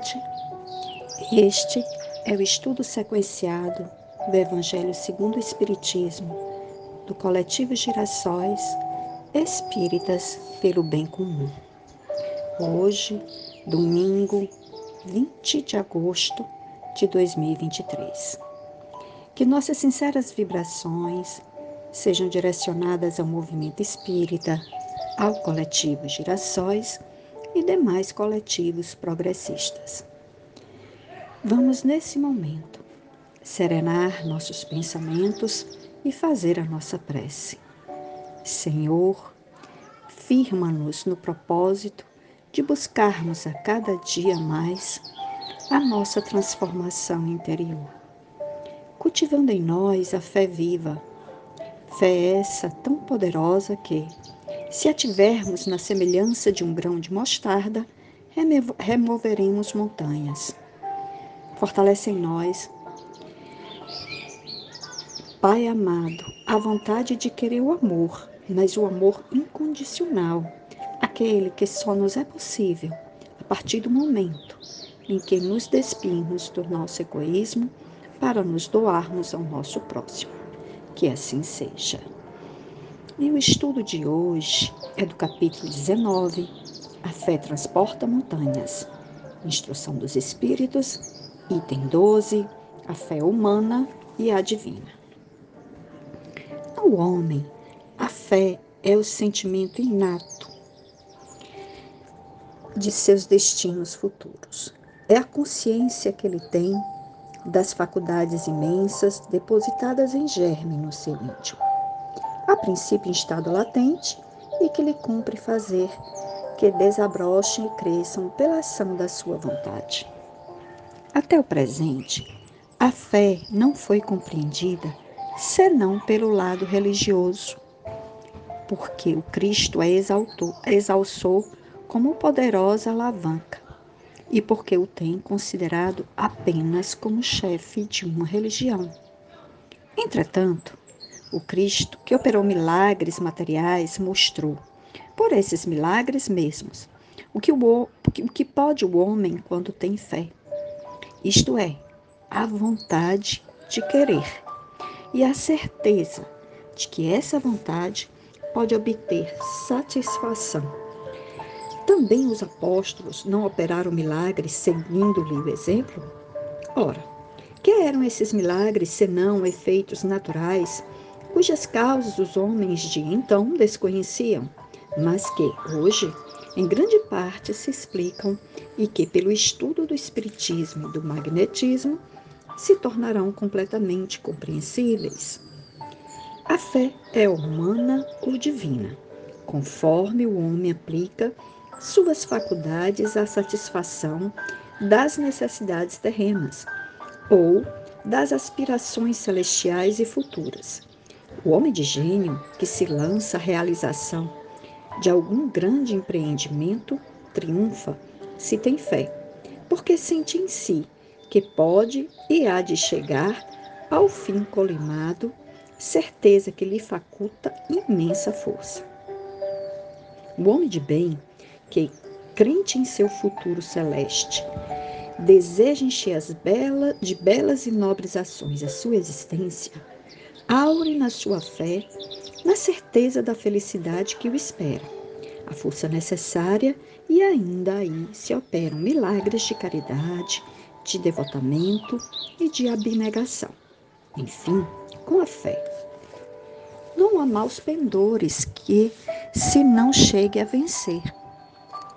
Noite. Este é o estudo sequenciado do Evangelho segundo o Espiritismo, do coletivo Girassóis Espíritas pelo Bem Comum. Hoje, domingo 20 de agosto de 2023. Que nossas sinceras vibrações sejam direcionadas ao movimento espírita, ao coletivo Girassóis e demais coletivos progressistas. Vamos, nesse momento, serenar nossos pensamentos e fazer a nossa prece. Senhor, firma-nos no propósito de buscarmos a cada dia mais a nossa transformação interior, cultivando em nós a fé viva, fé essa tão poderosa que, se a tivermos na semelhança de um grão de mostarda, removeremos montanhas. Fortalece em nós, Pai amado, a vontade de querer o amor, mas o amor incondicional, aquele que só nos é possível a partir do momento em que nos despimos do nosso egoísmo para nos doarmos ao nosso próximo. Que assim seja. E o estudo de hoje é do capítulo 19, A Fé Transporta Montanhas, Instrução dos Espíritos, item 12, A Fé Humana e a Divina. Ao homem, a fé é o sentimento inato de seus destinos futuros. É a consciência que ele tem das faculdades imensas depositadas em germe no seu íntimo a princípio em estado latente, e que lhe cumpre fazer que desabrochem e cresçam pela ação da sua vontade. Até o presente, a fé não foi compreendida senão pelo lado religioso, porque o Cristo a exaltou, exalçou como poderosa alavanca e porque o tem considerado apenas como chefe de uma religião. Entretanto, o Cristo, que operou milagres materiais, mostrou, por esses milagres mesmos, o que, o, o que pode o homem quando tem fé. Isto é, a vontade de querer e a certeza de que essa vontade pode obter satisfação. Também os apóstolos não operaram milagres seguindo-lhe o exemplo? Ora, que eram esses milagres senão efeitos naturais cujas causas os homens de então desconheciam, mas que hoje, em grande parte, se explicam e que, pelo estudo do Espiritismo e do Magnetismo, se tornarão completamente compreensíveis. A fé é humana ou divina, conforme o homem aplica suas faculdades à satisfação das necessidades terrenas ou das aspirações celestiais e futuras. O homem de gênio que se lança à realização de algum grande empreendimento triunfa se tem fé, porque sente em si que pode e há de chegar ao fim colimado, certeza que lhe faculta imensa força. O homem de bem, que, crente em seu futuro celeste, deseja encher as bela, de belas e nobres ações a sua existência, aure na sua fé, na certeza da felicidade que o espera, a força necessária e ainda aí se operam milagres de caridade, de devotamento e de abnegação. Enfim, com a fé. Não há maus pendores que se não chegue a vencer.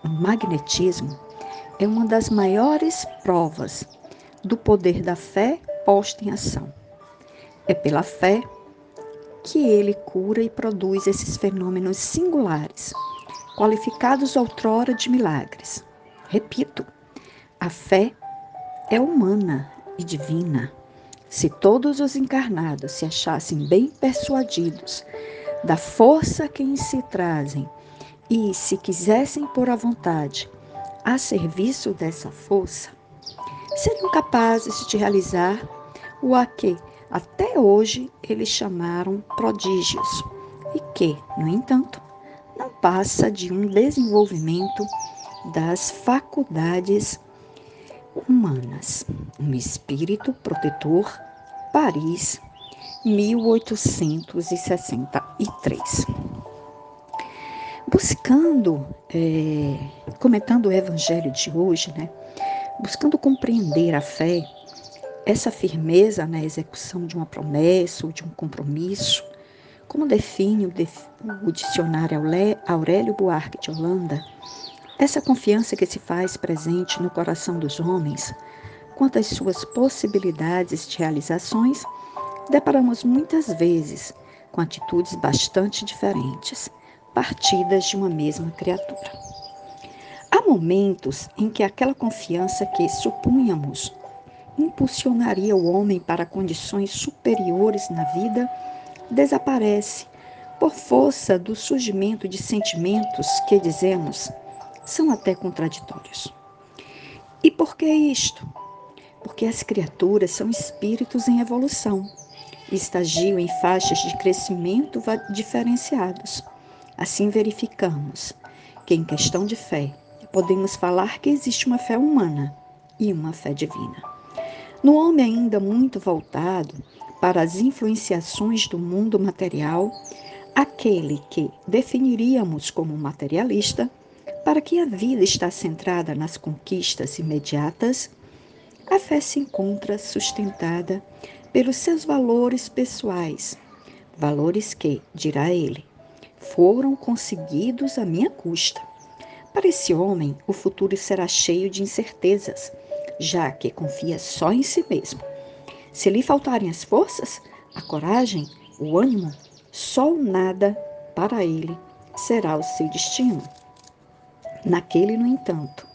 O magnetismo é uma das maiores provas do poder da fé posta em ação. É pela fé que ele cura e produz esses fenômenos singulares, qualificados outrora de milagres. Repito, a fé é humana e divina. Se todos os encarnados se achassem bem persuadidos da força que em si trazem e se quisessem pôr a vontade a serviço dessa força, seriam capazes de realizar o a que até hoje eles chamaram prodígios, e que, no entanto, não passa de um desenvolvimento das faculdades humanas. Um espírito protetor, Paris, 1863. Buscando, é, comentando o evangelho de hoje, né? Buscando compreender a fé, essa firmeza na execução de uma promessa ou de um compromisso, como define o, dicionário Aurélio Buarque de Holanda, essa confiança que se faz presente no coração dos homens quanto às suas possibilidades de realizações, deparamos muitas vezes com atitudes bastante diferentes, partidas de uma mesma criatura. Há momentos em que aquela confiança que supunhamos impulsionaria o homem para condições superiores na vida desaparece por força do surgimento de sentimentos que dizemos são até contraditórios. E por que isto? Porque as criaturas são espíritos em evolução e estagiam em faixas de crescimento diferenciados. Assim verificamos que, em questão de fé, podemos falar que existe uma fé humana e uma fé divina. No homem ainda muito voltado para as influenciações do mundo material, aquele que definiríamos como materialista, para que a vida está centrada nas conquistas imediatas, a fé se encontra sustentada pelos seus valores pessoais, valores que, dirá ele, foram conseguidos à minha custa. Para esse homem, o futuro será cheio de incertezas, já que confia só em si mesmo. Se lhe faltarem as forças, a coragem, o ânimo, só o nada para ele será o seu destino. Naquele, no entanto,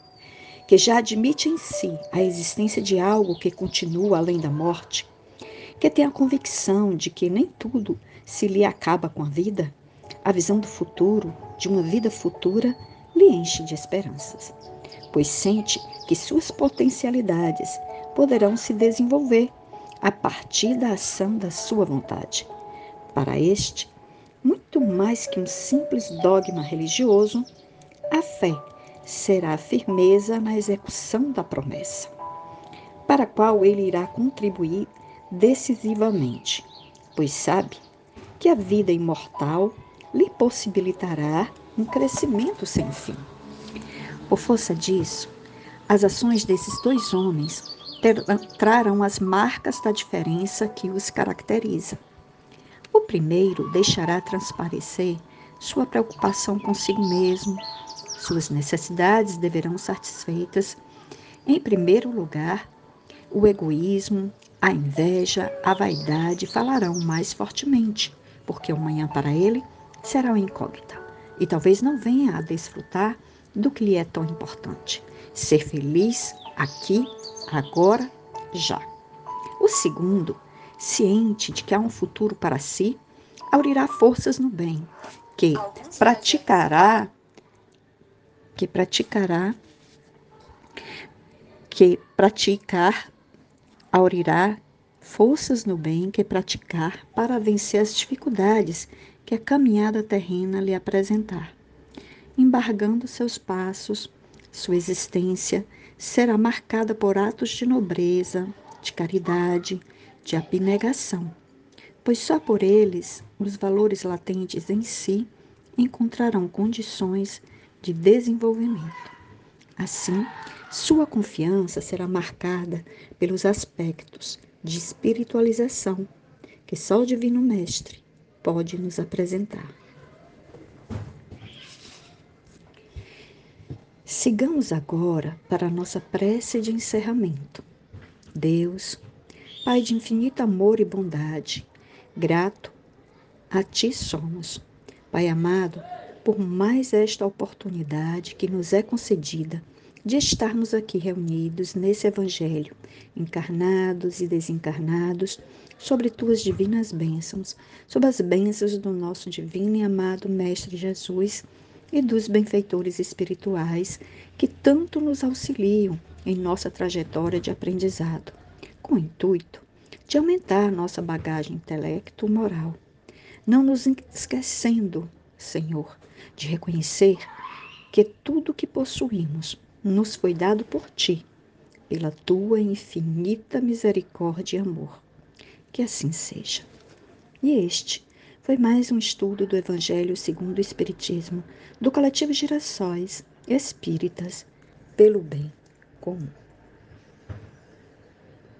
que já admite em si a existência de algo que continua além da morte, que tem a convicção de que nem tudo se lhe acaba com a vida, a visão do futuro, de uma vida futura, lhe enche de esperanças, pois sente que suas potencialidades poderão se desenvolver a partir da ação da sua vontade. Para este, muito mais que um simples dogma religioso, a fé será a firmeza na execução da promessa, para a qual ele irá contribuir decisivamente, pois sabe que a vida imortal lhe possibilitará um crescimento sem fim. Por força disso, as ações desses dois homens trarão as marcas da diferença que os caracteriza. O primeiro deixará transparecer sua preocupação consigo mesmo, suas necessidades deverão satisfeitas. Em primeiro lugar, o egoísmo, a inveja, a vaidade falarão mais fortemente, porque o manhã para ele será uma incógnita e talvez não venha a desfrutar do que lhe é tão importante: ser feliz aqui, agora, já. O segundo, ciente de que há um futuro para si, abrirá forças no bem, que praticará que praticará, que praticar aurirá forças no bem que praticar para vencer as dificuldades que a caminhada terrena lhe apresentar. Embargando seus passos, sua existência será marcada por atos de nobreza, de caridade, de abnegação, pois só por eles os valores latentes em si encontrarão condições de desenvolvimento. Assim, sua confiança será marcada pelos aspectos de espiritualização que só o Divino Mestre pode nos apresentar. Sigamos agora para a nossa prece de encerramento. Deus, Pai de infinito amor e bondade, grato a Ti somos. Pai amado, por mais esta oportunidade que nos é concedida de estarmos aqui reunidos nesse Evangelho, encarnados e desencarnados, sobre tuas divinas bênçãos, sobre as bênçãos do nosso divino e amado Mestre Jesus e dos benfeitores espirituais que tanto nos auxiliam em nossa trajetória de aprendizado, com o intuito de aumentar nossa bagagem intelecto-moral, não nos esquecendo, Senhor, de reconhecer que tudo que possuímos nos foi dado por ti, pela tua infinita misericórdia e amor. Que assim seja. E este foi mais um estudo do Evangelho segundo o Espiritismo, do coletivo Girassóis Espíritas, pelo bem comum.